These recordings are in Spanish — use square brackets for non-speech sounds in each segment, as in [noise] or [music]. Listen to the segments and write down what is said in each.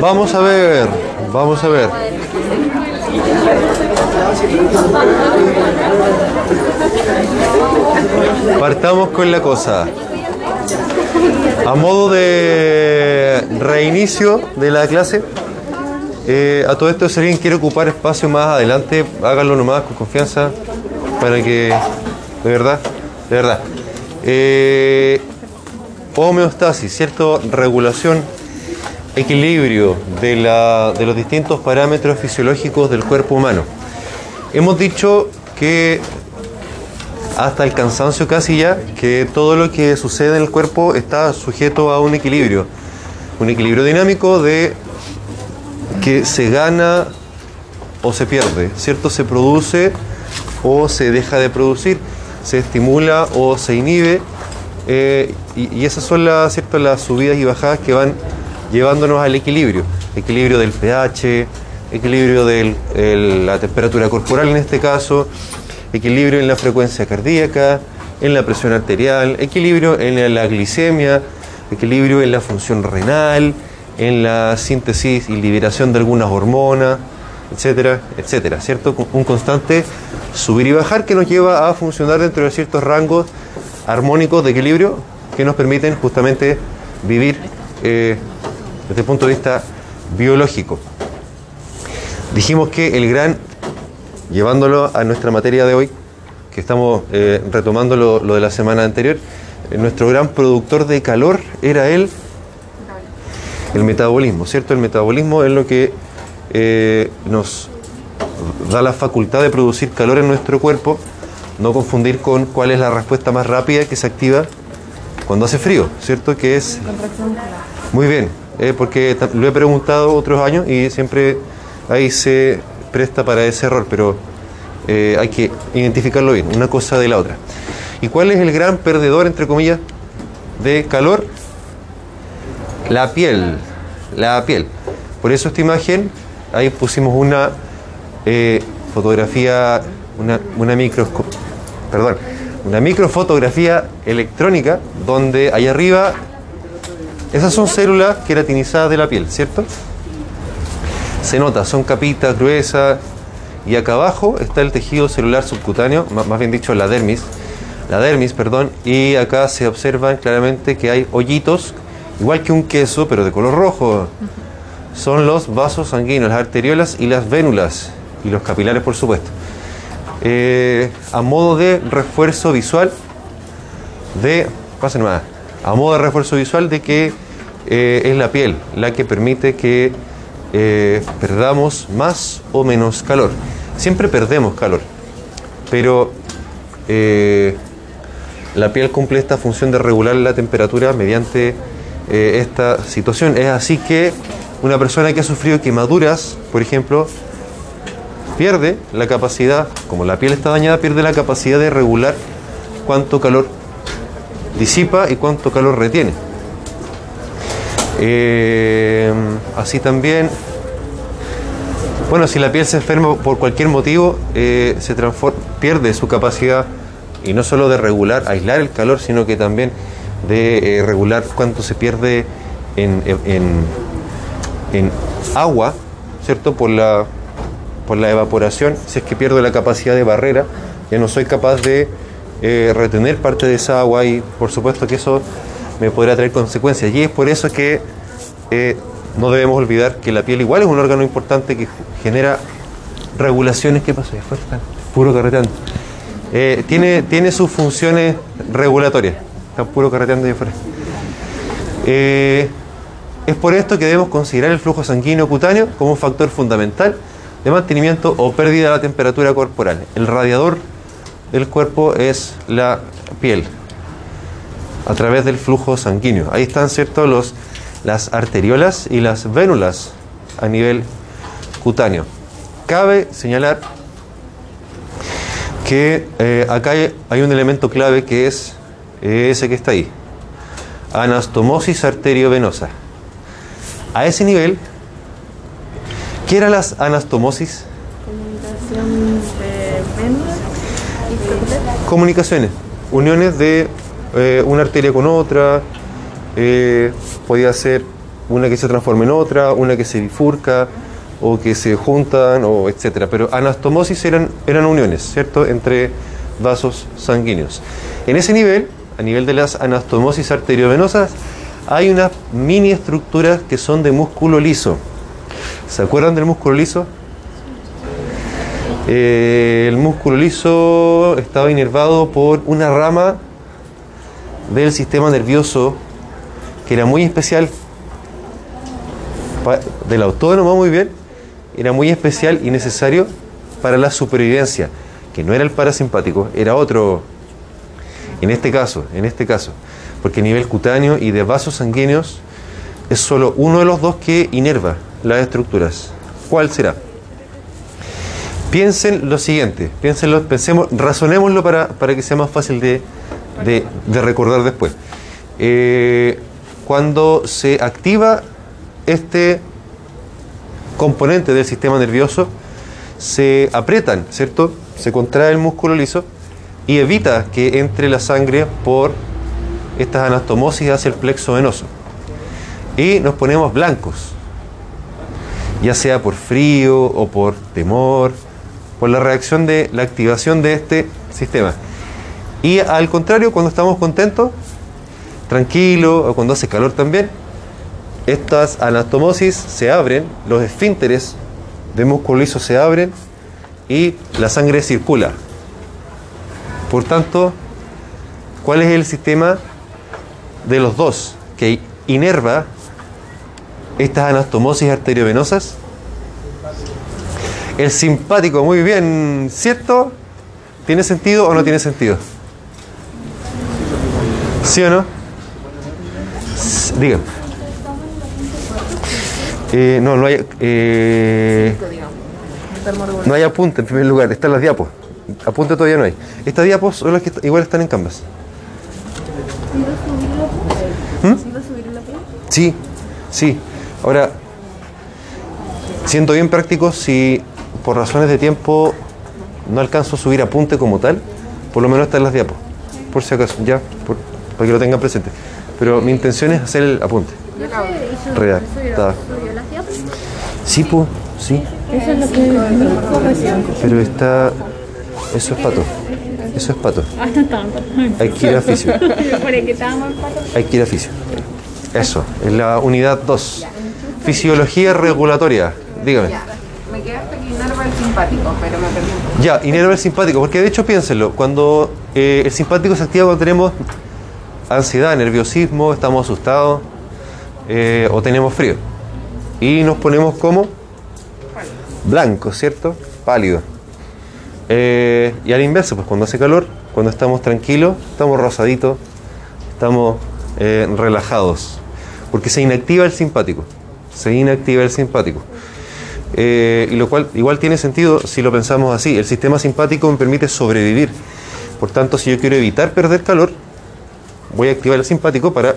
Vamos a ver, vamos a ver. Partamos con la cosa. A modo de reinicio de la clase, eh, a todo esto, si alguien quiere ocupar espacio más adelante, háganlo nomás con confianza, para que, de verdad, de verdad. Eh, homeostasis, ¿cierto? Regulación, equilibrio de, la, de los distintos parámetros fisiológicos del cuerpo humano. Hemos dicho que hasta el cansancio casi ya, que todo lo que sucede en el cuerpo está sujeto a un equilibrio. Un equilibrio dinámico de que se gana o se pierde, ¿cierto? Se produce o se deja de producir, se estimula o se inhibe. Eh, y, esas son las, ¿cierto? las subidas y bajadas que van llevándonos al equilibrio. Equilibrio del pH, equilibrio de la temperatura corporal en este caso, equilibrio en la frecuencia cardíaca, en la presión arterial, equilibrio en la glicemia, equilibrio en la función renal, en la síntesis y liberación de algunas hormonas, etcétera, etcétera, ¿cierto? Un constante subir y bajar que nos lleva a funcionar dentro de ciertos rangos armónicos de equilibrio que nos permiten justamente vivir eh, desde el punto de vista biológico. Dijimos que el gran llevándolo a nuestra materia de hoy, que estamos eh, retomando lo, de la semana anterior, eh, nuestro gran productor de calor era el, el metabolismo, ¿cierto? El metabolismo es lo que nos da la facultad de producir calor en nuestro cuerpo, no confundir con cuál es la respuesta más rápida que se activa cuando hace frío, ¿cierto? Que es... Muy bien, porque lo he preguntado otros años y siempre ahí se presta para ese error, pero eh, hay que identificarlo bien, una cosa de la otra. ¿Y cuál es el gran perdedor, entre comillas, de calor? La piel, la piel. Por eso esta imagen, ahí pusimos una eh, fotografía, una, una micro, perdón, una microfotografía electrónica, donde ahí arriba, esas son células queratinizadas de la piel, ¿cierto? se nota, son capitas gruesas y acá abajo está el tejido celular subcutáneo, más bien dicho la dermis, la dermis, perdón, y acá se observan claramente que hay hoyitos, igual que un queso, pero de color rojo. Son los vasos sanguíneos, las arteriolas y las vénulas, y los capilares, por supuesto. Eh, a modo de refuerzo visual de, pasen más, a modo de refuerzo visual de que eh, es la piel la que permite que eh, perdamos más o menos calor. Siempre perdemos calor, pero la piel cumple esta función de regular la temperatura mediante esta situación. Es así que una persona que ha sufrido quemaduras, por ejemplo, pierde la capacidad, como la piel está dañada, pierde la capacidad de regular cuánto calor disipa y cuánto calor retiene. Eh, así también, bueno, si la piel se enferma por cualquier motivo, eh, se pierde su capacidad y no solo de regular, aislar el calor, sino que también de eh, regular cuánto se pierde en, en, agua, ¿cierto? Por la, por la evaporación, si es que pierdo la capacidad de barrera, ya no soy capaz de eh, retener parte de esa agua y por supuesto que eso me podrá traer consecuencias. Y es por eso que eh, no debemos olvidar que la piel igual es un órgano importante que genera regulaciones. ¿Qué pasó? Fue puro carreteando. Eh, tiene, tiene sus funciones regulatorias. Está puro carreteando ahí afuera. Es por esto que debemos considerar el flujo sanguíneo cutáneo como un factor fundamental de mantenimiento o pérdida de la temperatura corporal. El radiador del cuerpo es la piel a través del flujo sanguíneo. Ahí están, ¿cierto?, los, las arteriolas y las vénulas a nivel cutáneo. Cabe señalar que eh, acá hay, hay, un elemento clave que es ese que está ahí. Anastomosis arteriovenosa. A ese nivel, ¿qué eran las anastomosis? Comunicación de y capilares. Comunicaciones, uniones de eh, una arteria con otra, eh, podía ser una que se transforma en otra, una que se bifurca o que se juntan o etcétera, pero anastomosis eran eran uniones, ¿cierto?, entre vasos sanguíneos. En ese nivel, a nivel de las anastomosis arteriovenosas, hay unas mini estructuras que son de músculo liso. ¿Se acuerdan del músculo liso? Eh, el músculo liso estaba inervado por una rama del sistema nervioso que era muy especial, del autónomo muy bien, era muy especial y necesario para la supervivencia, que no era el parasimpático, era otro, en este caso, en este caso, porque a nivel cutáneo y de vasos sanguíneos es solo uno de los dos que inerva las estructuras. ¿Cuál será? Piensen lo siguiente, piénsenlo, pensemos, razonémoslo para, para que sea más fácil de, de- recordar después. Eh, cuando se activa este componente del sistema nervioso, se aprietan, ¿cierto? Se contrae el músculo liso y evita que entre la sangre por estas anastomosis hacia el plexo venoso. Y nos ponemos blancos, ya sea por frío o por temor, por la reacción de la activación de este sistema. Y al contrario, cuando estamos contentos, tranquilos, o cuando hace calor también, estas anastomosis se abren, los esfínteres de músculo liso se abren y la sangre circula. Por tanto, ¿cuál es el sistema de los dos que inerva estas anastomosis arteriovenosas? El simpático, muy bien, ¿cierto? ¿Tiene sentido o no tiene sentido? ¿Sí o no? Dígame. Eh, no, no hay, eh, no hay apunte en primer lugar, están las diapos. Apunte todavía no hay. Estas diapos son las que igual están en Canvas. ¿Mm? ¿Sí? Sí, sí. Ahora, siendo bien práctico, si por razones de tiempo no alcanzo a subir apunte como tal, por lo menos están las diapos. Por si acaso, ya, por- para que lo tengan presente. Pero mi intención es hacer el apunte. Redactada. Sí, pues, sí. Eso es lo que. Pero está. Eso es pato. Eso es pato. Ah. Hay que ir a fisio. [laughs] Hay que ir a fisio. Eso, es la unidad 2. Fisiología regulatoria. Dígame. Me quedé hasta que inerva el simpático, pero me poco. Ya, inerva el simpático, porque de hecho piénsenlo, cuando eh, el simpático se activa cuando tenemos ansiedad, nerviosismo, estamos asustados eh, o tenemos frío. Y nos ponemos como blancos, ¿cierto? Pálido. Eh, y al inverso, pues cuando hace calor, cuando estamos tranquilos, estamos rosaditos, estamos eh, relajados. Porque se inactiva el simpático. Se inactiva el simpático. Eh, y lo cual igual tiene sentido si lo pensamos así. El sistema simpático me permite sobrevivir. Por tanto, si yo quiero evitar perder calor, voy a activar el simpático para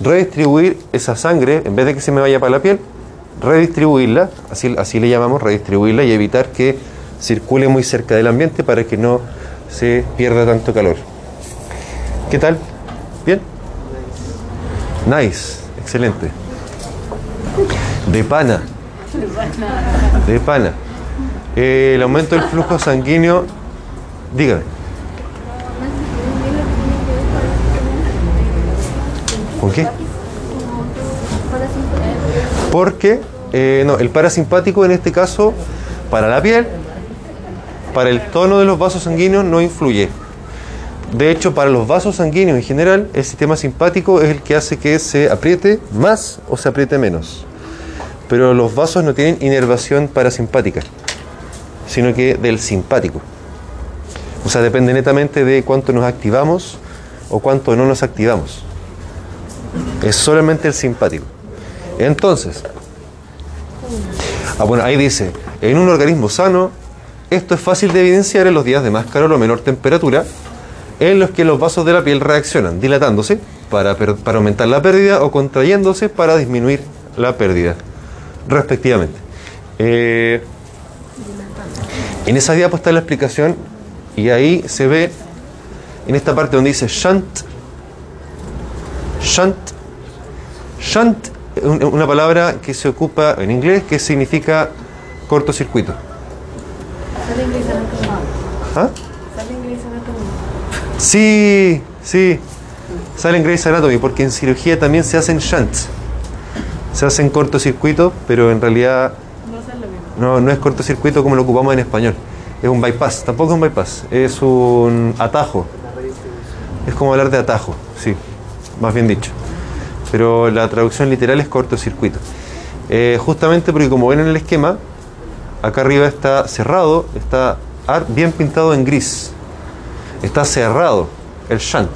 redistribuir esa sangre, en vez de que se me vaya para la piel, redistribuirla, así, así le llamamos, redistribuirla y evitar que circule muy cerca del ambiente para que no se pierda tanto calor. ¿Qué tal? ¿Bien? Nice, excelente. De pana. De pana. Eh, el aumento del flujo sanguíneo, dígame. ¿Con qué? Porque, eh, no, el parasimpático en este caso, para la piel, para el tono de los vasos sanguíneos no influye. De hecho, para los vasos sanguíneos en general, el sistema simpático es el que hace que se apriete más o se apriete menos. Pero los vasos no tienen inervación parasimpática, sino que del simpático. O sea, depende netamente de cuánto nos activamos o cuánto no nos activamos. Es solamente el simpático. Entonces, ah, bueno, ahí dice, en un organismo sano, esto es fácil de evidenciar en los días de más calor o menor temperatura, en los que los vasos de la piel reaccionan dilatándose para, para aumentar la pérdida o contrayéndose para disminuir la pérdida, respectivamente. Eh, en esa diapo está la explicación y ahí se ve en esta parte donde dice shunt, shunt, Shunt es un- una palabra que se ocupa en inglés que significa cortocircuito. Sale en Grey's Anatomy. ¿Ah? Sale en Grey's Anatomy. Sí, sí. Sale en Grey's Anatomy porque en cirugía también se hacen shunts. Se hacen cortocircuito, pero en realidad No no, es cortocircuito como lo ocupamos en español. Es un bypass, tampoco es un bypass, es un atajo. Es como hablar de atajo, sí, más bien dicho. Pero la traducción literal es cortocircuito. Eh, justamente porque como ven en el esquema, acá arriba está cerrado, está bien pintado en gris. Está cerrado el shunt.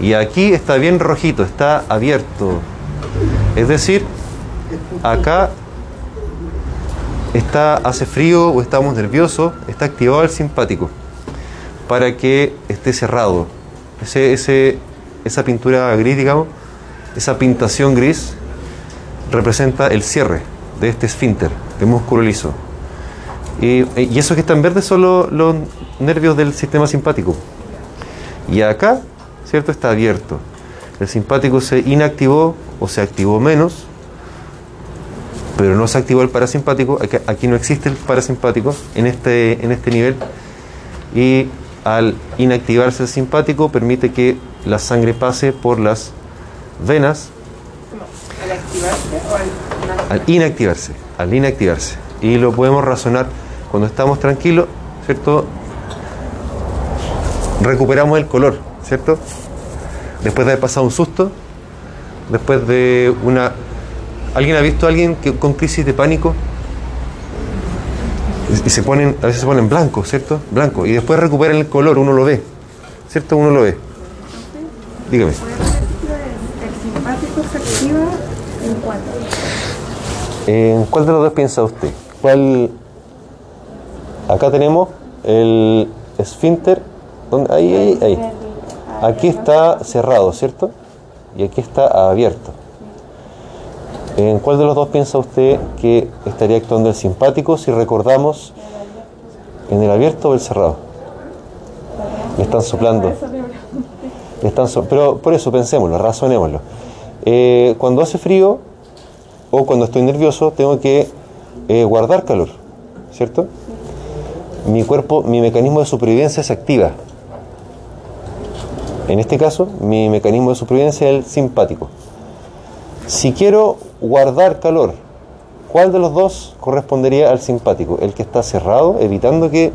Y aquí está bien rojito, está abierto. Es decir, acá está, hace frío o estamos nerviosos, está activado el simpático para que esté cerrado. Ese, esa pintura gris, digamos, esa pintación gris representa el cierre de este esfínter, de músculo liso. Y, y esos que están verdes son los nervios del sistema simpático. Y acá, ¿cierto? Está abierto. El simpático se inactivó o se activó menos, pero no se activó el parasimpático. Aquí, no existe el parasimpático en este, en este nivel. Y al inactivarse el simpático permite que la sangre pase por las venas al inactivarse, al inactivarse. Y lo podemos razonar cuando estamos tranquilos, ¿cierto? Recuperamos el color, ¿cierto? Después de haber pasado un susto, después de una... ¿Alguien ha visto a alguien que, con crisis de pánico? Y, se ponen, a veces se ponen blancos, ¿cierto? Blanco. Y después recuperan el color, uno lo ve, ¿cierto? Uno lo ve. Dígame. El simpático se activa en cuánto. ¿En cuál de los dos piensa usted? ¿Cuál? Acá tenemos el esfínter. ¿Dónde? Ahí, ahí, ahí. Aquí está cerrado, ¿cierto? Y aquí está abierto. ¿En cuál de los dos piensa usted que estaría actuando el simpático si recordamos en el abierto o el cerrado? Le están soplando. Le están so- pero por eso pensémoslo, razonémoslo. Eh, cuando hace frío, o cuando estoy nervioso tengo que eh, guardar calor, ¿cierto? Mi cuerpo, mi mecanismo de supervivencia se activa. En este caso, mi mecanismo de supervivencia es el simpático. Si quiero guardar calor, ¿cuál de los dos correspondería al simpático? ¿El que está cerrado, evitando que,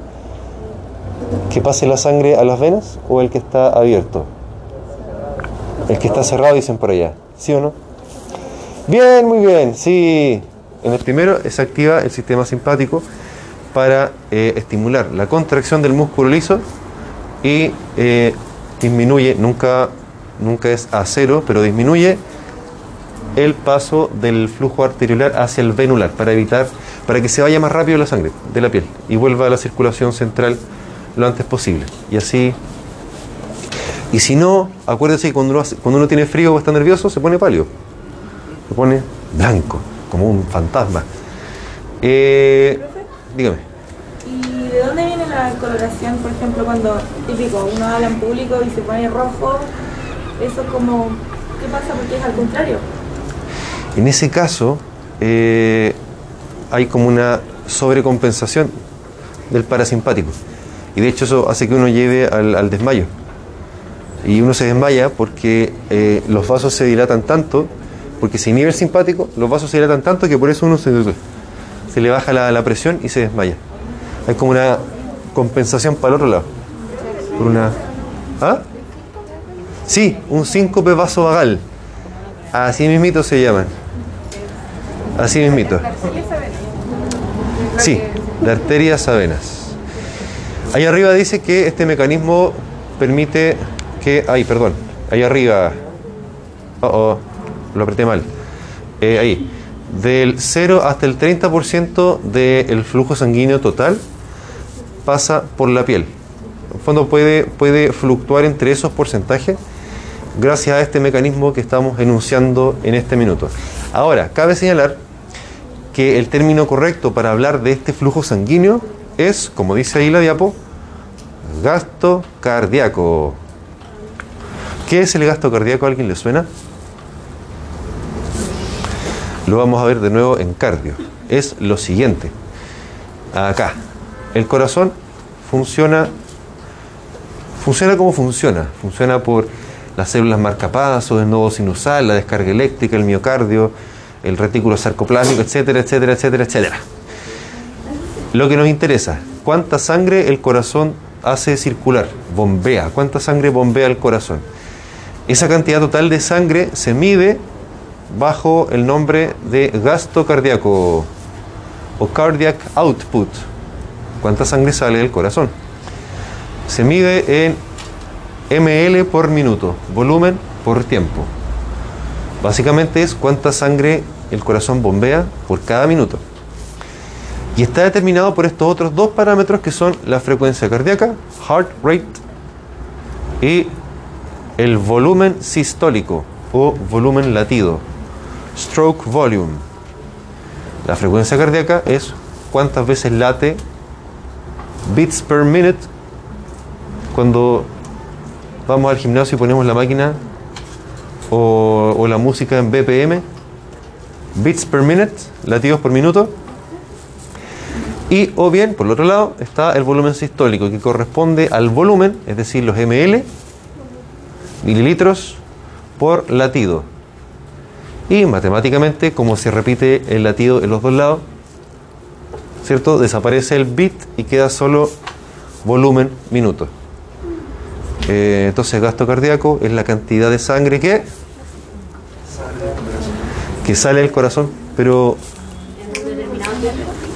que pase la sangre a las venas, o el que está abierto? El que está cerrado, dicen por allá, ¿sí o no? Bien, muy bien, sí. En el primero se activa el sistema simpático para eh, estimular la contracción del músculo liso y eh, disminuye, nunca, nunca es a cero, pero disminuye el paso del flujo arteriolar hacia el venular para evitar, para que se vaya más rápido la sangre de la piel y vuelva a la circulación central lo antes posible. Y así y si no, acuérdese que cuando uno, cuando uno tiene frío o está nervioso, se pone pálido. Se pone blanco, como un fantasma. Eh, dígame. ¿Y de dónde coloración, por ejemplo, cuando típico uno habla en público y se pone rojo? Eso como, ¿qué pasa? Porque es al contrario. En ese caso, eh, hay como una sobrecompensación del parasimpático. Y de hecho eso hace que uno lleve al, al desmayo. Y uno se desmaya porque eh, los vasos se dilatan tanto, porque se inhibe el simpático, los vasos se dilatan tanto que por eso uno se, se le baja la, la presión y se desmaya. Hay como una compensación para el otro lado. Por una... ¿Ah? Sí, un síncope vasovagal. Así mismito se llaman. Así mismito. Sí, de arterias a venas. Ahí arriba dice que este mecanismo permite que... Ay, perdón. Ahí arriba. Oh, oh, lo apreté mal. Eh, ahí. Del 0 hasta el 30% del flujo sanguíneo total pasa por la piel. En fondo puede, puede fluctuar entre esos porcentajes gracias a este mecanismo que estamos enunciando en este minuto. Ahora, cabe señalar que el término correcto para hablar de este flujo sanguíneo es, como dice ahí la diapo, gasto cardíaco. ¿Qué es el gasto cardíaco? ¿A alguien le suena? lo vamos a ver de nuevo en cardio. Es lo siguiente. Acá, el corazón funciona funciona como funciona. Funciona por las células marcapasos, el nodo sinusal, la descarga eléctrica, el miocardio, el retículo sarcoplásico, etcétera, etcétera, etcétera, etcétera. Lo que nos interesa, ¿cuánta sangre el corazón hace circular? Bombea. ¿Cuánta sangre bombea el corazón? Esa cantidad total de sangre se mide bajo el nombre de gasto cardíaco o cardiac output. ¿Cuánta sangre sale del corazón? Se mide en ml por minuto, volumen por tiempo. Básicamente es cuánta sangre el corazón bombea por cada minuto. Y está determinado por estos otros dos parámetros que son la frecuencia cardíaca, heart rate, y el volumen sistólico o volumen latido, stroke volume. La frecuencia cardíaca es cuántas veces late beats per minute cuando vamos al gimnasio y ponemos la máquina o, o la música en BPM, beats per minute, latidos por minuto. Y o bien, por el otro lado, está el volumen sistólico que corresponde al volumen, es decir, los ml, mililitros por latido. Y matemáticamente, como se repite el latido en los dos lados, ¿cierto? Desaparece el bit y queda solo volumen minuto. Eh, entonces, gasto cardíaco es la cantidad de sangre que que sale del corazón, pero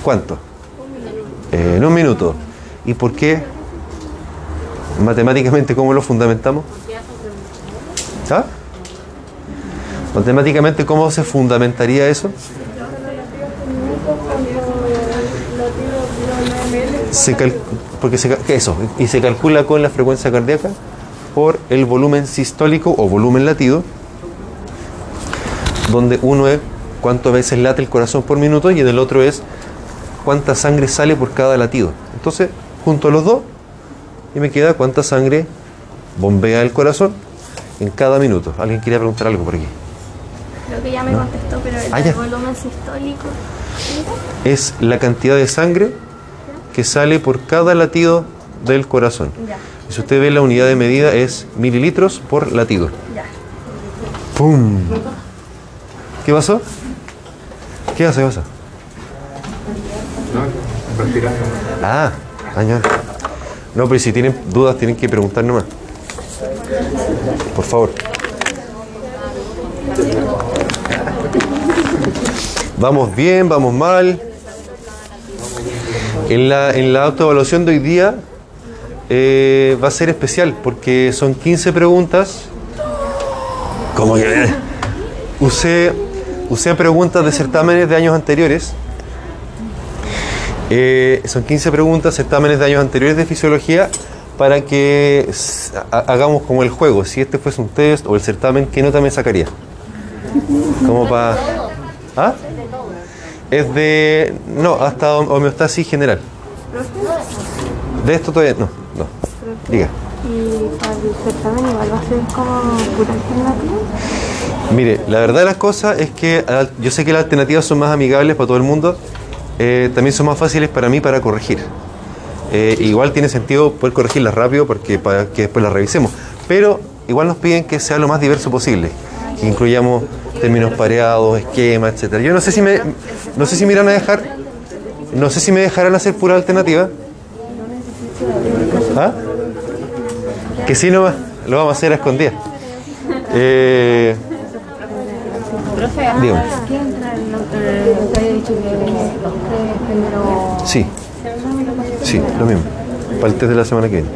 ¿cuánto? Eh, en un minuto. ¿Y por qué? Matemáticamente, ¿cómo lo fundamentamos? ¿Ah? Matemáticamente, ¿cómo se fundamentaría eso? Se cal- porque se, ca- ¿qué es eso? Y se calcula con la frecuencia cardíaca por el volumen sistólico o volumen latido, donde uno es cuántas veces late el corazón por minuto y en el otro es cuánta sangre sale por cada latido. Entonces, junto a los dos, y me queda cuánta sangre bombea el corazón en cada minuto. ¿Alguien quería preguntar algo por aquí? Creo que ya me contestó, pero el Ah, ya. volumen sistólico. Es la cantidad de sangre que sale por cada latido del corazón. Ya, Y si usted ve la unidad de medida es mililitros por latido. ya. ¡Pum! ¿Qué pasó? ¿Qué hace? ¿Qué pasa? No, respirar. Ah, año. No, pero si tienen dudas tienen que preguntar nomás. Por favor. Vamos bien, vamos mal. En la, en la autoevaluación de hoy día eh, va a ser especial porque son 15 preguntas. ¿Cómo que? Usé, usé preguntas de certámenes de años anteriores. Eh, son 15 preguntas, certámenes de años anteriores de fisiología, para que hagamos como el juego. Si este fuese un test o el certamen, ¿qué nota me sacaría? Como para... ¿Ah? Es de... No, hasta hom- homeostasis general. De esto todavía... No, no. Diga. Y para el certamen igual como pura alternativa. Mire, la verdad de las cosas es que yo sé que las alternativas son más amigables para todo el mundo, eh, también son más fáciles para mí para corregir. Eh, igual tiene sentido poder corregirlas rápido porque para que después las revisemos, pero igual nos piden que sea lo más diverso posible, que incluyamos términos pareados, esquemas, etcétera. Yo no sé si me no sé si me irán a dejar no sé si me dejarán hacer pura alternativa. ¿Ah? Que sí nomás, lo vamos a hacer a escondidas. Eh, dígame. ¿Qué entra en lo que te había dicho que los tres primero Sí. Sí, lo mismo. Para el test de la semana que viene.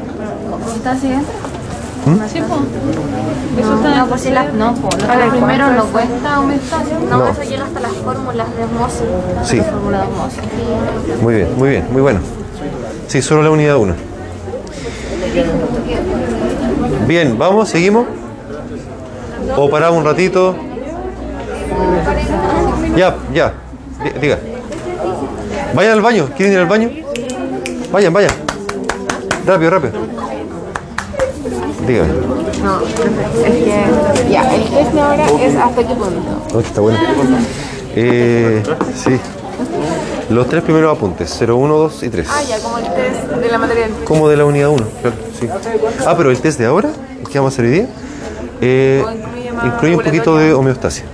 Pues. Eso está No, pues si las no, pues, los primero primeros no cuesta homeostasis. No, No. eso llega hasta las fórmulas de osmosis. Sí. La fórmula de osmosis. Muy bien, muy bien, muy bueno. Sí, solo la unidad 1. Bien, vamos, seguimos. O paramos un ratito. Ya, ya. Di- Diga. Vayan al baño. ¿Quieren ir al baño? Vayan, vayan. Rápido, rápido. Dígame. No, es que ya, el test de ahora es hasta qué punto. Oh, está bueno. Eh, sí. Los tres primeros apuntes, 0, 1, 2 y 3. Ah, ya, como el test de la materia Como de la unidad 1, claro, sí. Ah, pero el test de ahora, que vamos a hacer hoy día, eh, incluye un poquito de homeostasia.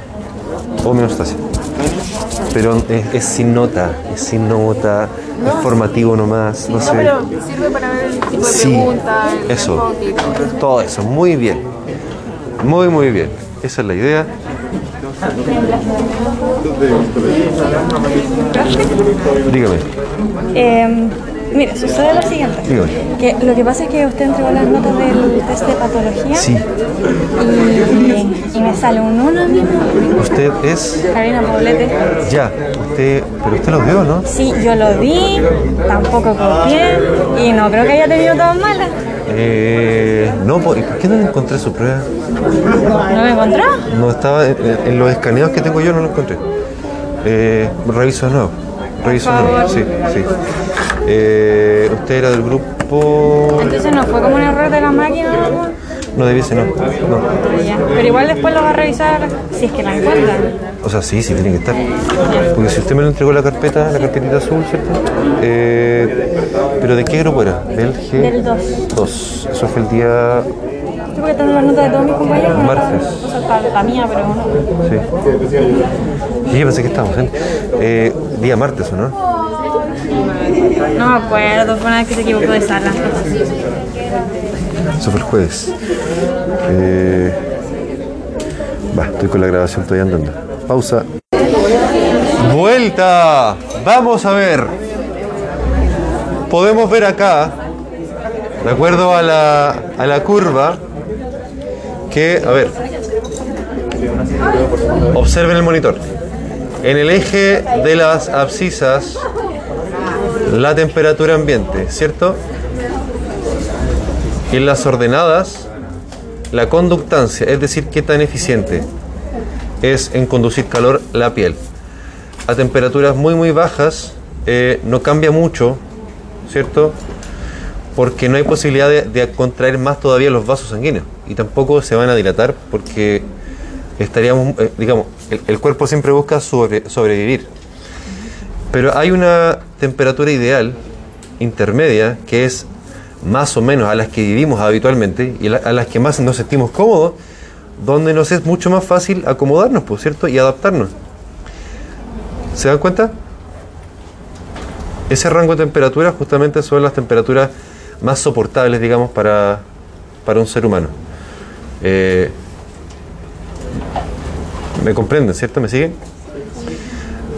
Homeostasia. Pero es, es sin nota, es sin nota, es formativo nomás, no No, sé. pero sirve para ver el tipo de Sí, preguntas, el eso. y todo eso. Todo eso, muy bien. Muy, muy bien. Esa es la idea. Dígame, Eh, mire, sucede lo siguiente. dígame. Que lo que pasa es que usted entregó las notas del test de patología Sí, y, y me sale un 1 a mí. usted es. Karina Poblete. Ya, usted. Pero usted lo vio, ¿no? Sí, yo lo vi, tampoco copié y no creo que haya tenido todas malas. Eh, no, po- ¿y por qué no le encontré su prueba? ¿No me encontró? No estaba. En, en los escaneados que tengo yo no lo encontré. Eh, reviso de nuevo. Sí, sí. Eh, usted era del grupo. Entonces no fue como un error de la máquina o algo. No debiese, no. no. Ya. Pero igual después lo va a revisar si es que la encuentra. O sea, sí, sí tiene que estar. Porque si usted me lo entregó la carpeta, la carpetita azul, ¿cierto? Eh, ¿Pero de qué grupo era? Del G. Del 2. 2. Eso fue el día. Yo porque tengo las notas de todos mis compañeros. está- O sea, está la mía, pero no. Sí. Sí, yo pensé que estábamos en. Eh, día martes, ¿o no? No me acuerdo, fue una vez que se equivocó de sala. Eso fue el jueves. Eh, va, estoy con la grabación todavía andando. Pausa. Vuelta. Vamos a ver. Podemos ver acá, de acuerdo a la, a la curva, que, a ver, observen el monitor. En el eje de las abscisas, la temperatura ambiente, ¿cierto? Y en las ordenadas, la conductancia, es decir, qué tan eficiente es en conducir calor la piel. A temperaturas muy muy bajas eh, no cambia mucho, ¿cierto? Porque no hay posibilidad de, de contraer más todavía los vasos sanguíneos y tampoco se van a dilatar porque estaríamos, eh, digamos, el, cuerpo siempre busca sobre- sobrevivir. Pero hay una temperatura ideal, intermedia, que es más o menos a las que vivimos habitualmente y a las que más nos sentimos cómodos, donde nos es mucho más fácil acomodarnos, por cierto, y adaptarnos. ¿Se dan cuenta? Ese rango de temperaturas justamente son las temperaturas más soportables, digamos, para, para un ser humano. Eh, ¿Me comprenden, cierto? ¿Me siguen?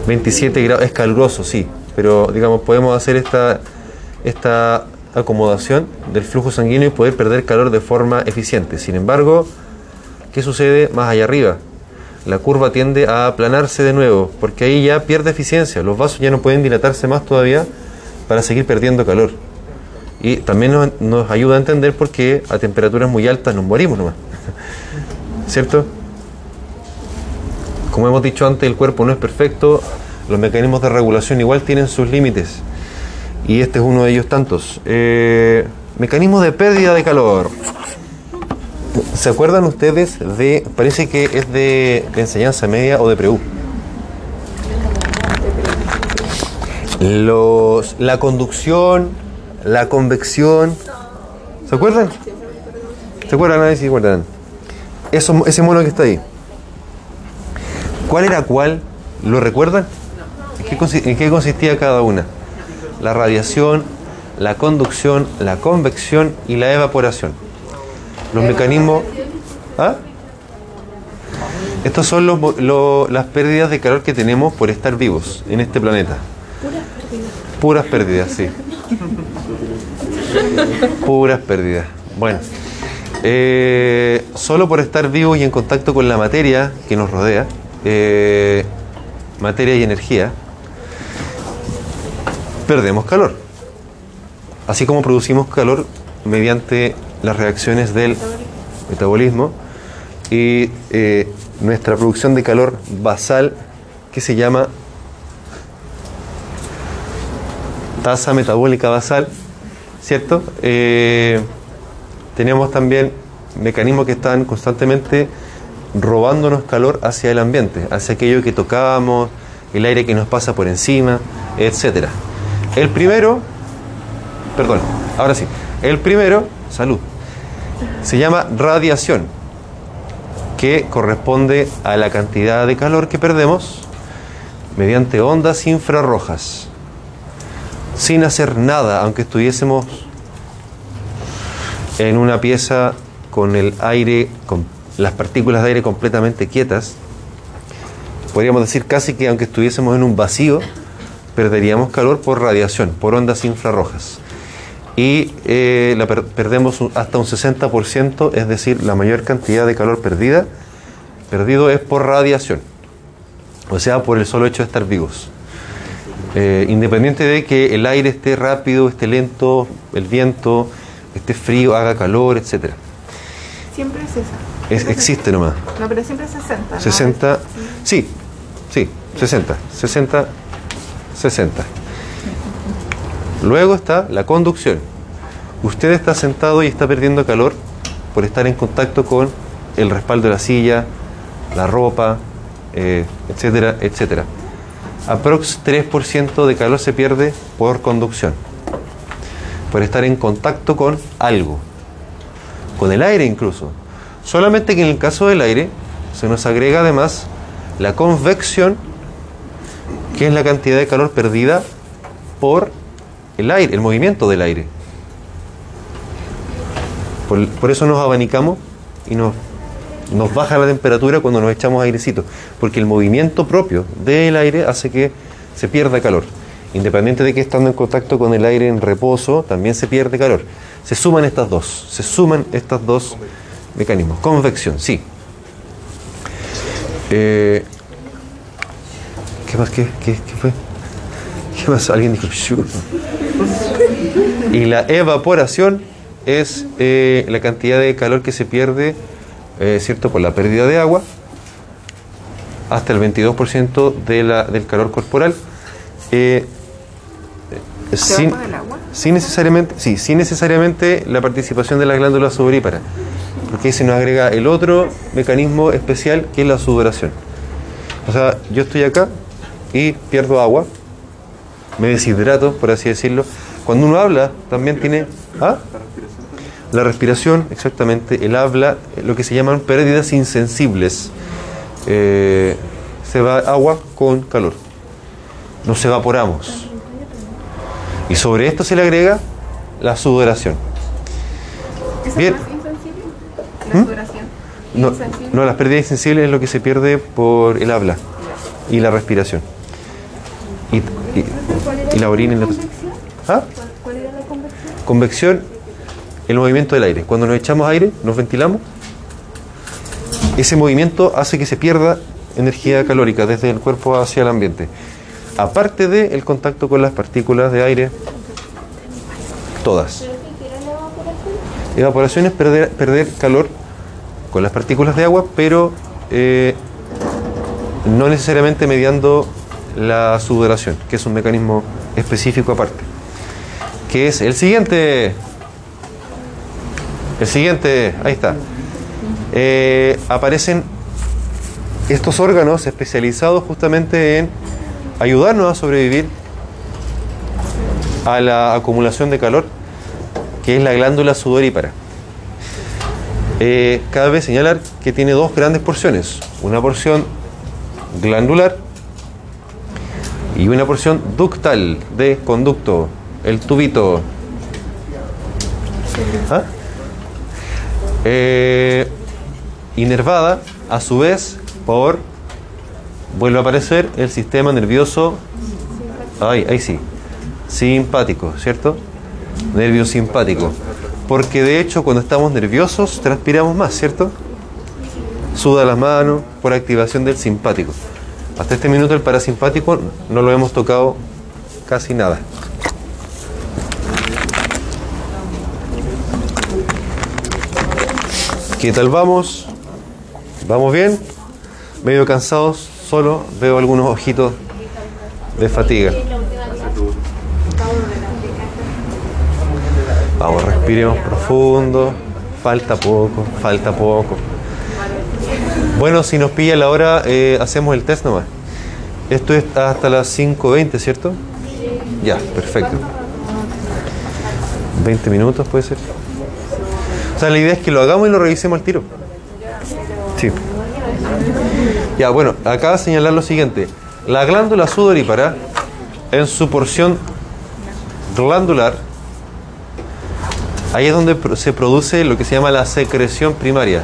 27 grados, es caluroso, sí, pero digamos, podemos hacer esta, esta acomodación del flujo sanguíneo y poder perder calor de forma eficiente. Sin embargo, ¿qué sucede más allá arriba? La curva tiende a aplanarse de nuevo, porque ahí ya pierde eficiencia, los vasos ya no pueden dilatarse más todavía para seguir perdiendo calor. Y también nos, nos ayuda a entender por qué a temperaturas muy altas nos morimos nomás. ¿Cierto? Como hemos dicho antes, el cuerpo no es perfecto, los mecanismos de regulación igual tienen sus límites. Y este es uno de ellos tantos. Eh, mecanismos de pérdida de calor. ¿Se acuerdan ustedes de, parece que es de, enseñanza media o de preu? La conducción, la convección. ¿Se acuerdan? ¿Se acuerdan? Nadie se acuerdan. Eso, ese mono que está ahí. ¿Cuál era cuál? ¿Lo recuerdan? ¿En qué, consistía cada una? La radiación, la conducción, la convección y la evaporación. Los mecanismos... ¿Ah? Estos son las pérdidas de calor que tenemos por estar vivos en este planeta. Puras pérdidas, sí. Puras pérdidas. Bueno, eh, solo por estar vivos y en contacto con la materia que nos rodea, eh, materia y energía, perdemos calor. Así como producimos calor mediante las reacciones del metabolismo y eh, nuestra producción de calor basal que se llama tasa metabólica basal, ¿cierto? Eh, tenemos también mecanismos que están constantemente robándonos calor hacia el ambiente, hacia aquello que tocamos, el aire que nos pasa por encima, etc. El primero, perdón, ahora sí, el primero, salud, se llama radiación, que corresponde a la cantidad de calor que perdemos mediante ondas infrarrojas, sin hacer nada, aunque estuviésemos en una pieza con el aire, con las partículas de aire completamente quietas, podríamos decir casi que aunque estuviésemos en un vacío, perderíamos calor por radiación, por ondas infrarrojas. Y eh, perdemos hasta un 60%, es decir, la mayor cantidad de calor perdida, perdido es por radiación, o sea, por el solo hecho de estar vivos. Eh, independiente de que el aire esté rápido, esté lento, el viento esté frío, haga calor, etc. Siempre es esa. Es, existe nomás. No, pero siempre es 60. ¿no? 60, sí, sí, 60, 60, 60. Luego está la conducción. Usted está sentado y está perdiendo calor por estar en contacto con el respaldo de la silla, la ropa, eh, etcétera, etcétera. Aprox 3% de calor se pierde por conducción, por estar en contacto con algo, con el aire incluso. Solamente que en el caso del aire se nos agrega además la convección, que es la cantidad de calor perdida por el aire, el movimiento del aire. Por, eso nos abanicamos y nos, nos baja la temperatura cuando nos echamos airecito, porque el movimiento propio del aire hace que se pierda calor. Independiente de que estando en contacto con el aire en reposo, también se pierde calor. Se suman estas dos, se suman estas dos mecanismos. Convección, sí. Eh, ¿Qué más? ¿Qué, qué, qué fue? ¿Qué más? Alguien dijo. Y la evaporación es eh, la cantidad de calor que se pierde, eh, ¿cierto? Por la pérdida de agua, hasta el 22% de la, del calor corporal. Sin, ¿Debajo del agua? sin necesariamente, sí, sin necesariamente la participación de la glándula sudorípara, porque ahí se nos agrega el otro mecanismo especial que es la sudoración. O sea, yo estoy acá y pierdo agua, me deshidrato, por así decirlo. Cuando uno habla, también tiene ¿ah? la respiración, exactamente, el habla, lo que se llaman pérdidas insensibles. Eh, se va agua con calor. Nos evaporamos. Y sobre esto se le agrega la sudoración. ¿Esa Bien. es más insensible? La sudoración. No, no, las pérdidas insensibles es lo que se pierde por el habla y la respiración. Y, y- y la orina y la ¿Ah? ¿Cuál era la convección? Convección, el movimiento del aire. Cuando nos echamos aire, nos ventilamos, ese movimiento hace que se pierda energía calórica desde el cuerpo hacia el ambiente. Aparte del el contacto con las partículas de aire, todas. Evaporación es perder, perder calor con las partículas de agua, pero eh, no necesariamente mediando la sudoración, que es un mecanismo específico aparte. Que es el siguiente. El siguiente, ahí está. Eh, aparecen estos órganos especializados justamente en ayudarnos a sobrevivir a la acumulación de calor, que es la glándula sudorípara. Eh, cabe señalar que tiene dos grandes porciones, una porción glandular y una porción ductal de conducto, el tubito. ¿Ah? Eh, inervada a su vez por, vuelve a aparecer, el sistema nervioso, ay, ahí sí, simpático, ¿cierto? Nervio simpático. Porque de hecho cuando estamos nerviosos transpiramos más, ¿cierto? Suda las manos por activación del simpático. Hasta este minuto el parasimpático no lo hemos tocado casi nada. ¿Qué tal vamos? ¿Vamos bien? Medio cansados, solo veo algunos ojitos de fatiga. Vamos, respiremos profundo. Falta poco, falta poco. Bueno, si nos pilla la hora, eh, hacemos el test nomás. Esto es hasta las 5.20, ¿cierto? Ya, perfecto. 20 minutos puede ser. O sea, la idea es que lo hagamos y lo revisemos al tiro. Sí. Ya, bueno, acá señalar lo siguiente. La glándula sudorípara, en su porción glandular, ahí es donde se produce lo que se llama la secreción primaria,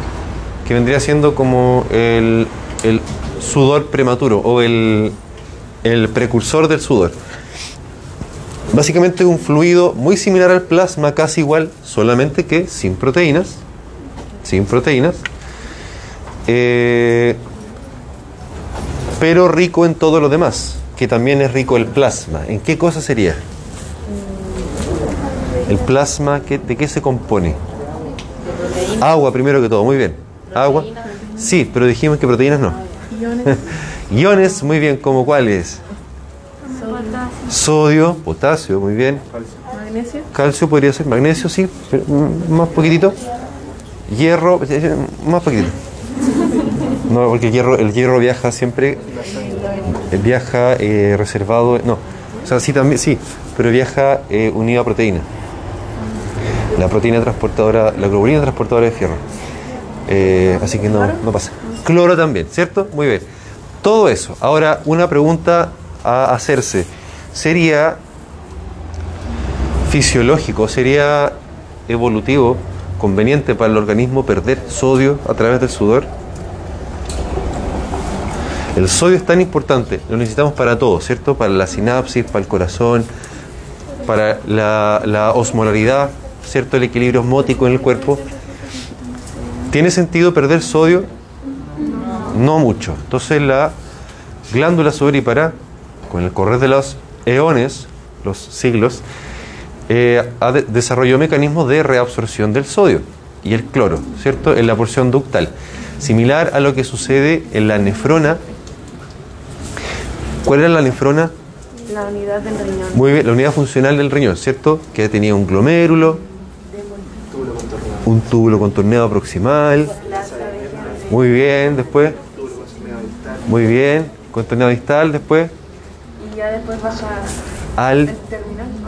que vendría siendo como el, el sudor prematuro o el, el precursor del sudor. Básicamente un fluido muy similar al plasma, casi igual, solamente que sin proteínas. Sin proteínas. Eh, pero rico en todo lo demás, que también es rico el plasma. ¿En qué cosa sería? El plasma, ¿qué- ¿de qué se compone? Agua primero que todo, muy bien. Agua. Sí, pero dijimos que proteínas no. [laughs] Iones, muy bien, ¿como cuáles? Sodio, potasio, muy bien. Magnesio. Calcio podría ser, magnesio, sí, pero, mm, más poquitito. Hierro, eh, eh, más poquitito. No, porque el hierro, el hierro viaja siempre, viaja eh, reservado, no, o sea, sí también, sí, pero viaja eh, unido a proteína. La proteína transportadora, la globulina transportadora de fierro. Eh, así que no, no pasa. Cloro también, ¿cierto? Muy bien. Todo eso. Ahora, una pregunta a hacerse. ¿Sería fisiológico, sería evolutivo, conveniente para el organismo perder sodio a través del sudor? El sodio es tan importante, lo necesitamos para todo, ¿cierto? Para la sinapsis, para el corazón, para la, la osmolaridad, ¿cierto? El equilibrio osmótico en el cuerpo. ¿Tiene sentido perder sodio? No mucho. Entonces la glándula sudorípara, con el correr de los eones, los siglos, eh, ha de- desarrolló mecanismos de reabsorción del sodio y el cloro, ¿cierto? En la porción ductal. Similar a lo que sucede en la nefrona. ¿Cuál era la nefrona? La unidad del riñón. Muy bien, la unidad funcional del riñón, ¿cierto? Que tenía un glomérulo, un túbulo contorneado proximal. Muy bien, después. Muy bien, contorneado distal, después. Y ya después baja Al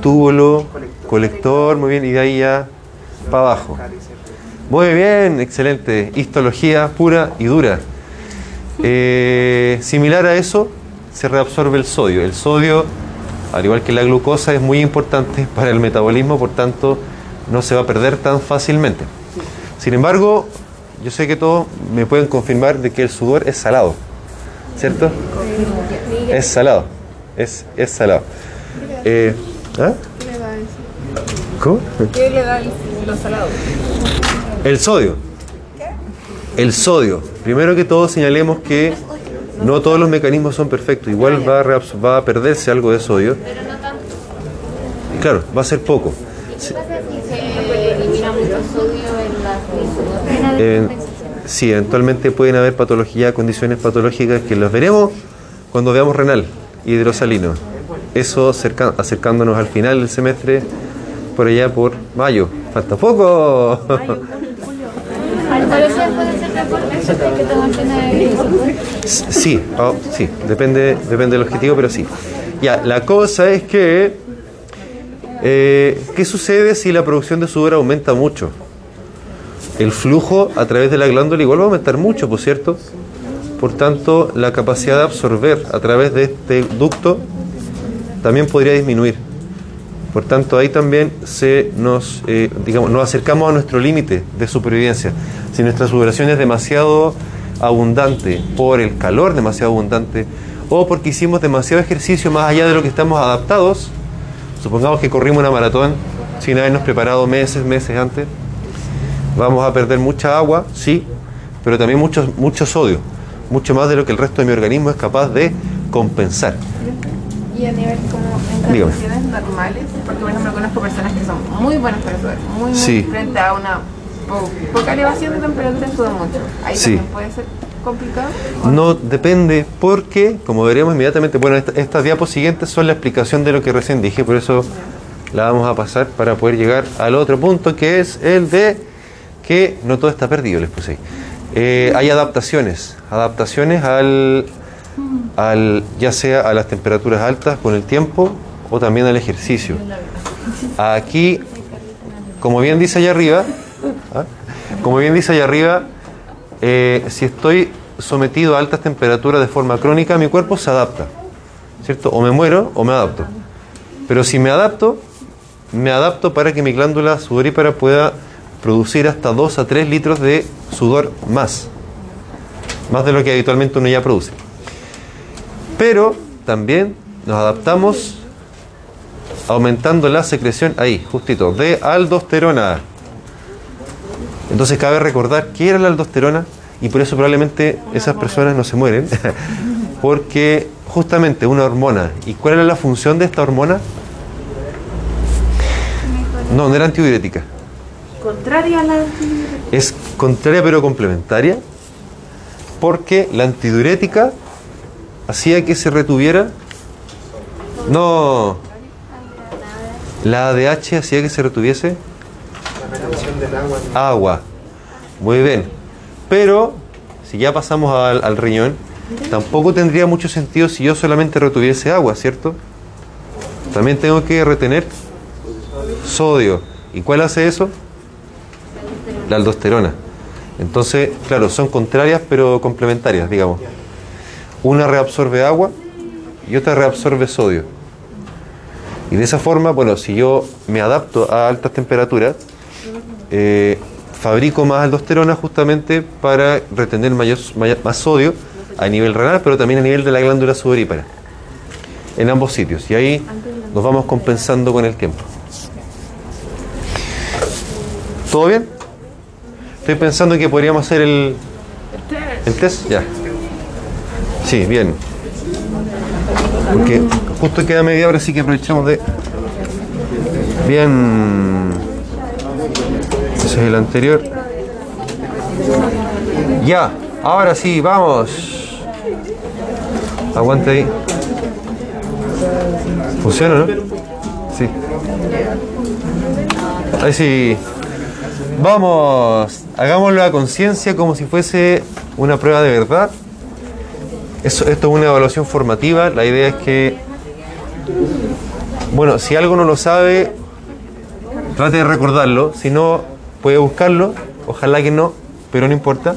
túbulo colector, muy bien, y de ahí ya para abajo. Muy bien, excelente. Histología pura y dura. Eh, similar a eso, se reabsorbe el sodio. El sodio, al igual que la glucosa, es muy importante [laughs] para el metabolismo, por tanto, no se va a perder tan fácilmente. Sin embargo, yo sé que todos me pueden confirmar de que el sudor es salado, ¿cierto? Es salado, es, es salado. Eh, ¿ah? ¿Cómo? ¿Qué le da el- los salados? El sodio. El sodio. Primero que todo señalemos que no todos los mecanismos son perfectos. Igual va a, va a perderse algo de sodio. Claro, va a ser poco. Sí, las eh, sí, eventualmente pueden haber patologías, condiciones patológicas que las veremos cuando veamos renal, hidrosalino. Eso cerca- acercándonos al final del semestre, por allá por mayo. Falta poco. Sí, ah, sí, depende, depende del objetivo, pero sí. Ya, la cosa es que, eh, ¿qué sucede si la producción de sudor aumenta mucho? El flujo a través de la glándula igual va a aumentar mucho, por cierto. Por tanto, la capacidad de absorber a través de este ducto también podría disminuir. Por tanto, ahí también se nos, eh, digamos, nos acercamos a nuestro límite de supervivencia. Si nuestra sudoración es demasiado abundante por el calor demasiado abundante o porque hicimos demasiado ejercicio más allá de lo que estamos adaptados, supongamos que corrimos una maratón sin habernos preparado meses, meses antes, vamos a perder mucha agua, sí, pero también mucho sodio, mucho más de lo que el resto de mi organismo es capaz de compensar. Y a nivel como en Dígame. condiciones normales, porque por ejemplo conozco personas que son muy buenas para sudar, muy, muy Sí. frente a una po- poca elevación de temperatura sudan mucho. Ahí Sí. también puede ser complicado. ¿o No depende porque, como veremos inmediatamente, bueno, esta- estas diapos siguientes son la explicación de lo que recién dije, por eso la vamos a pasar para poder llegar al otro punto que es el de que no todo está perdido, les puse ahí. eh, hay adaptaciones, adaptaciones al, al, ya sea a las temperaturas altas con el tiempo o también al ejercicio. Aquí, como bien dice allá arriba, ¿ah? como bien dice allá arriba, eh, si estoy sometido a altas temperaturas de forma crónica, mi cuerpo se adapta, ¿cierto? O me muero o me adapto. Pero si me adapto, me adapto para que mi glándula sudorípara pueda producir hasta 2 a 3 litros de sudor más. Más de lo que habitualmente uno ya produce. Pero también nos adaptamos aumentando la secreción ahí, justito, de aldosterona. Entonces cabe recordar qué era la aldosterona y por eso probablemente esas personas no se mueren, [laughs] porque justamente una hormona, ¿y cuál era la función de esta hormona? No, no era antidiurética. Contraria a la Es contraria pero complementaria, porque la antidiurética hacía que se retuviera. No. La ADH hacía que se retuviese agua. Muy bien. Pero si ya pasamos al, riñón, tampoco tendría mucho sentido si yo solamente retuviese agua, ¿cierto? También tengo que retener sodio. ¿Y cuál hace eso? La aldosterona. Entonces, claro, son contrarias pero complementarias, digamos. Una reabsorbe agua y otra reabsorbe sodio. Y de esa forma, bueno, si yo me adapto a altas temperaturas, eh, fabrico más aldosterona justamente para retener mayor, más sodio a nivel renal, pero también a nivel de la glándula sudorípara. En ambos sitios. Y ahí nos vamos compensando con el tiempo. ¿Todo bien? Estoy pensando que podríamos hacer el, el test. Ya. Sí, bien. Porque justo queda media hora, así que aprovechamos de. Bien. Ese es el anterior. Ya, ahora sí, vamos. Aguante ahí. ¿Funciona, no? Sí. Ahí sí. Vamos, hagámoslo a conciencia como si fuese una prueba de verdad. Esto es una evaluación formativa. La idea es que, bueno, si algo no lo sabe, trate de recordarlo. Si no, puede buscarlo. Ojalá que no, pero no importa.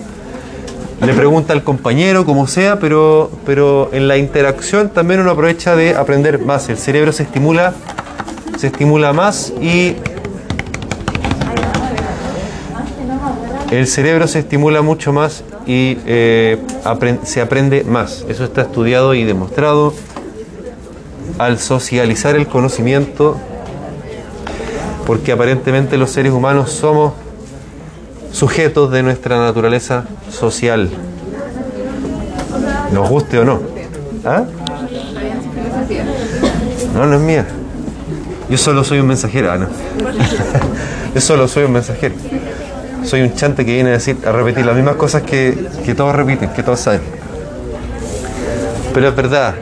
Le pregunta al compañero, como sea, pero, pero en la interacción también uno aprovecha de aprender más. El cerebro se estimula, se estimula más y el cerebro se estimula mucho más y eh, se aprende más. Eso está estudiado y demostrado. Al socializar el conocimiento, porque aparentemente los seres humanos somos sujetos de nuestra naturaleza social. Nos guste o no. ¿Ah? No, no es mía. Yo solo soy un mensajero. Ah, no. [laughs] Yo solo soy un mensajero. Soy un chante que viene a decir, a repetir las mismas cosas que, que todos repiten, que todos saben. Pero es verdad.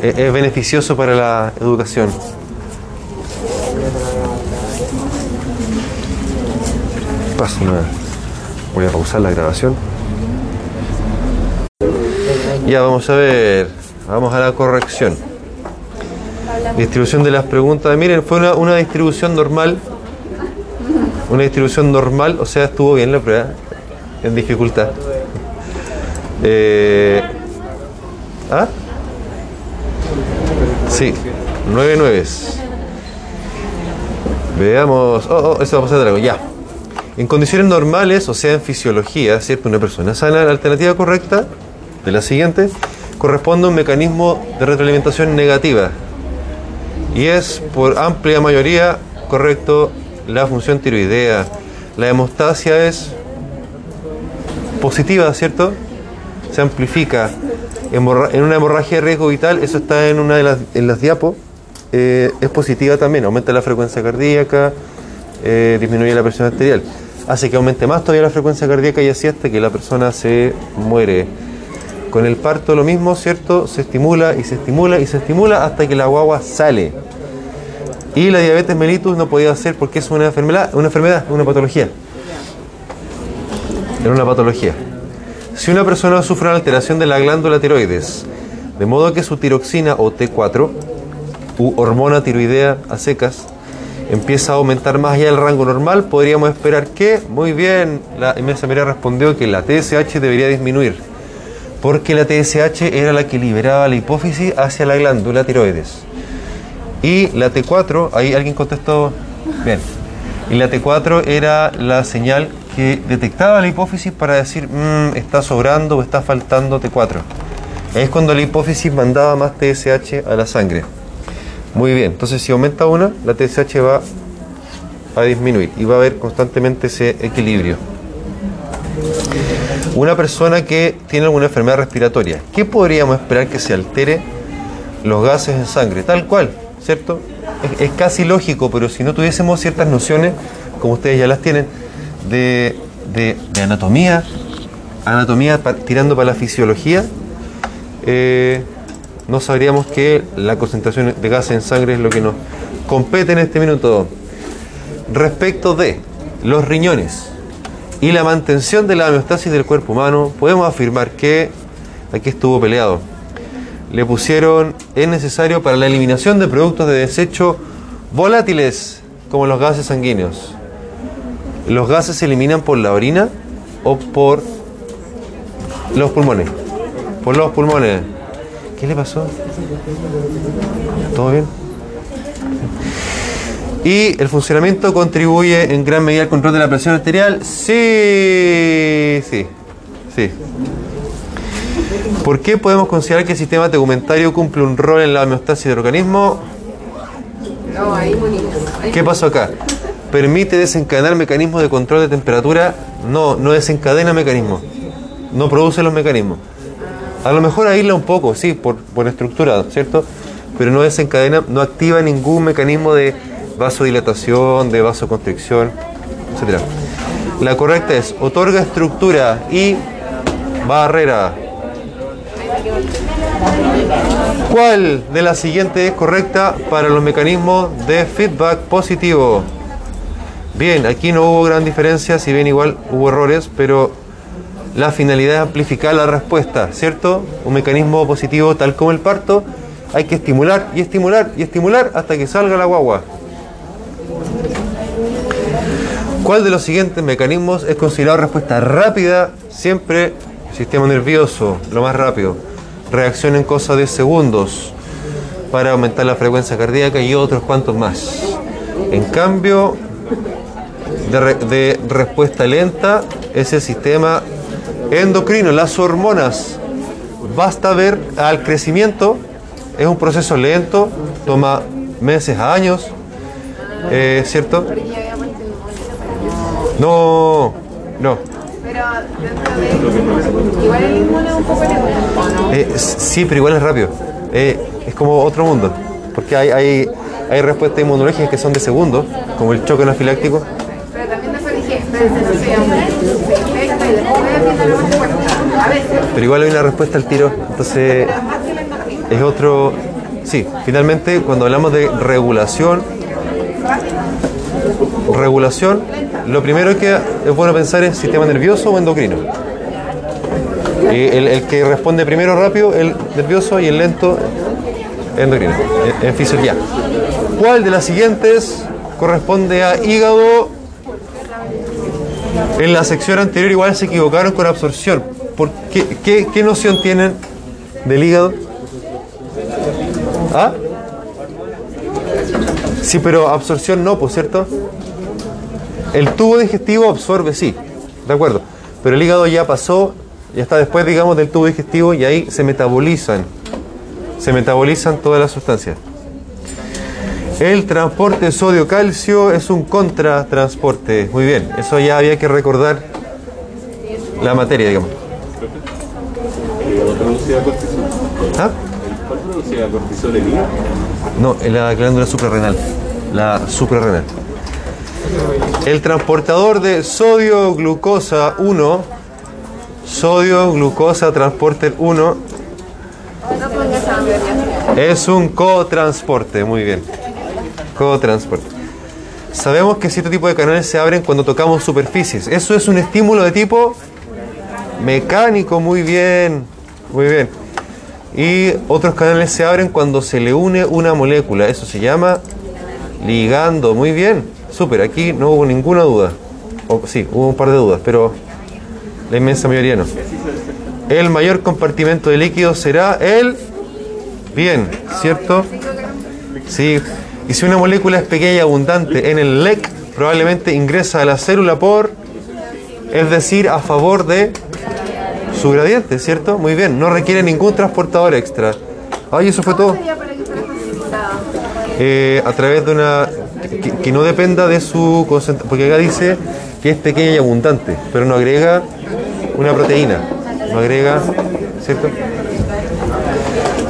Es, es beneficioso para la educación. Paso una. Voy a pausar la grabación. Ya, vamos a ver. Vamos a la corrección. Distribución de las preguntas. Miren, fue una distribución normal. Una distribución normal, o sea, estuvo bien la prueba. En dificultad. Eh, ¿Ah? Sí, nueve nueves. Veamos. Oh, oh, eso va a pasar de largo. Ya. En condiciones normales, o sea, en fisiología, ¿cierto? Una persona sana, la alternativa correcta de la siguiente corresponde a un mecanismo de retroalimentación negativa. Y es por amplia mayoría correcto la función tiroidea. La hemostasia es positiva, ¿cierto? Se amplifica. En una hemorragia de riesgo vital, eso está en una de las, en las diapos, eh, es positiva también, aumenta la frecuencia cardíaca, eh, disminuye la presión arterial. Hace que aumente más todavía la frecuencia cardíaca y así hasta que la persona se muere. Con el parto lo mismo, ¿cierto? Se estimula y se estimula y se estimula hasta que la guagua sale. Y la diabetes mellitus no podía ser porque es una enfermedad, una enfermedad, una patología. en una patología. Si una persona sufre una alteración de la glándula tiroides, de modo que su tiroxina o T4, u hormona tiroidea a secas, empieza a aumentar más allá del rango normal, podríamos esperar que, muy bien, la inmensa respondió que la TSH debería disminuir, porque la TSH era la que liberaba la hipófisis hacia la glándula tiroides. Y la T4, ahí alguien contestó, bien, y la T4 era la señal que detectaba la hipófisis para decir, "Mm, está sobrando o está faltando T4. Es cuando la hipófisis mandaba más TSH a la sangre. Muy bien, entonces si aumenta una, la TSH va a disminuir y va a haber constantemente ese equilibrio. Una persona que tiene alguna enfermedad respiratoria, ¿qué podríamos esperar que se altere los gases en sangre? Tal cual, ¿cierto? Es, casi lógico, pero si no tuviésemos ciertas nociones, como ustedes ya las tienen, de, de- anatomía, anatomía tirando para la fisiología, eh, no sabríamos que la concentración de gases en sangre es lo que nos compete en este minuto. Respecto de los riñones y la mantención de la homeostasis del cuerpo humano, podemos afirmar que aquí estuvo peleado. Le pusieron es necesario para la eliminación de productos de desecho volátiles como los gases sanguíneos. Los gases se eliminan por la orina o por los pulmones. Por los pulmones. ¿Qué le pasó? ¿Todo bien? ¿Y el funcionamiento contribuye en gran medida al control de la presión arterial? Sí, sí, sí. ¿Por qué podemos considerar que el sistema tegumentario cumple un rol en la homeostasis del organismo? No. Ahí ¿Qué pasó acá? ¿Permite desencadenar mecanismos de control de temperatura? No, no desencadena mecanismos. No produce los mecanismos. A lo mejor aísla un poco, sí, por, por estructura, ¿cierto? Pero no desencadena, no activa ningún mecanismo de vasodilatación, de vasoconstricción, etc. La correcta es otorga estructura y barrera. ¿Cuál de las siguientes es correcta para los mecanismos de feedback positivo? Bien, aquí no hubo gran diferencia, si bien igual hubo errores, pero la finalidad es amplificar la respuesta, ¿cierto? Un mecanismo positivo tal como el parto, hay que estimular y estimular y estimular hasta que salga la guagua. ¿Cuál de los siguientes mecanismos es considerado respuesta rápida? Siempre sistema nervioso, lo más rápido. Reacción en cosa de segundos para aumentar la frecuencia cardíaca y otros cuantos más. En cambio, de, re- de respuesta lenta es el sistema endocrino, las hormonas. Basta ver al crecimiento, es un proceso lento, toma meses a años, eh, ¿cierto? No, no. Pero dentro de. Igual el inmune es un poco lento, ¿o no? Eh, sí, pero igual es rápido. Eh, es como otro mundo. Porque hay, hay, hay respuestas inmunológicas que son de segundos, como el choque anafiláctico. Pero también después dije, pero no sé, se infecta y después viene la respuesta. A veces. Pero igual hay una respuesta al tiro. Entonces es otro... Sí, finalmente cuando hablamos de regulación, regulación, lo primero que es bueno pensar es sistema nervioso o endocrino. El, que responde primero rápido, el nervioso, y el lento, endocrino, en, en fisiología. ¿Cuál de las siguientes corresponde a hígado? En la sección anterior igual se equivocaron con absorción. ¿Por qué, qué, qué noción tienen del hígado? ¿Ah? Sí, pero absorción no, pues cierto. El tubo digestivo absorbe, sí, de acuerdo. Pero el hígado ya pasó, ya está después, digamos, del tubo digestivo y ahí se metabolizan. Se metabolizan todas las sustancias. El transporte sodio-calcio es un contratransporte. Muy bien, eso ya había que recordar la materia, digamos. ¿Ah? ¿Cuál producía cortisol en? No, en la glándula suprarrenal. La suprarrenal. El transportador de sodio-glucosa 1, sodio-glucosa transporter 1, es un cotransporte. Muy bien. Cotransporte. Sabemos que cierto tipo de canales se abren cuando tocamos superficies. Eso es un estímulo de tipo Mecánico, muy bien. Muy bien. Y otros canales se abren cuando se le une una molécula. Eso se llama ligando. Muy bien. Súper. Aquí no hubo ninguna duda. O, sí, hubo un par de dudas, pero la inmensa mayoría no. El mayor compartimento de líquido será el... Bien, ¿cierto? Sí. Y si una molécula es pequeña y abundante en el LEC, probablemente ingresa a la célula por, es decir, a favor de su gradiente, ¿cierto? Muy bien, no requiere ningún transportador extra. Ay, eso fue todo. Eh, a través de una que, no dependa de su concentración, porque acá dice que es pequeña y abundante, pero no agrega una proteína, no agrega, ¿cierto?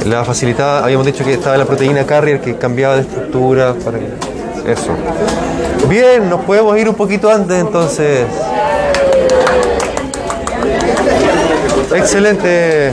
La facilitada, habíamos dicho que estaba la proteína carrier que cambiaba de estructura para eso. Bien, nos podemos ir un poquito antes entonces. Excelente.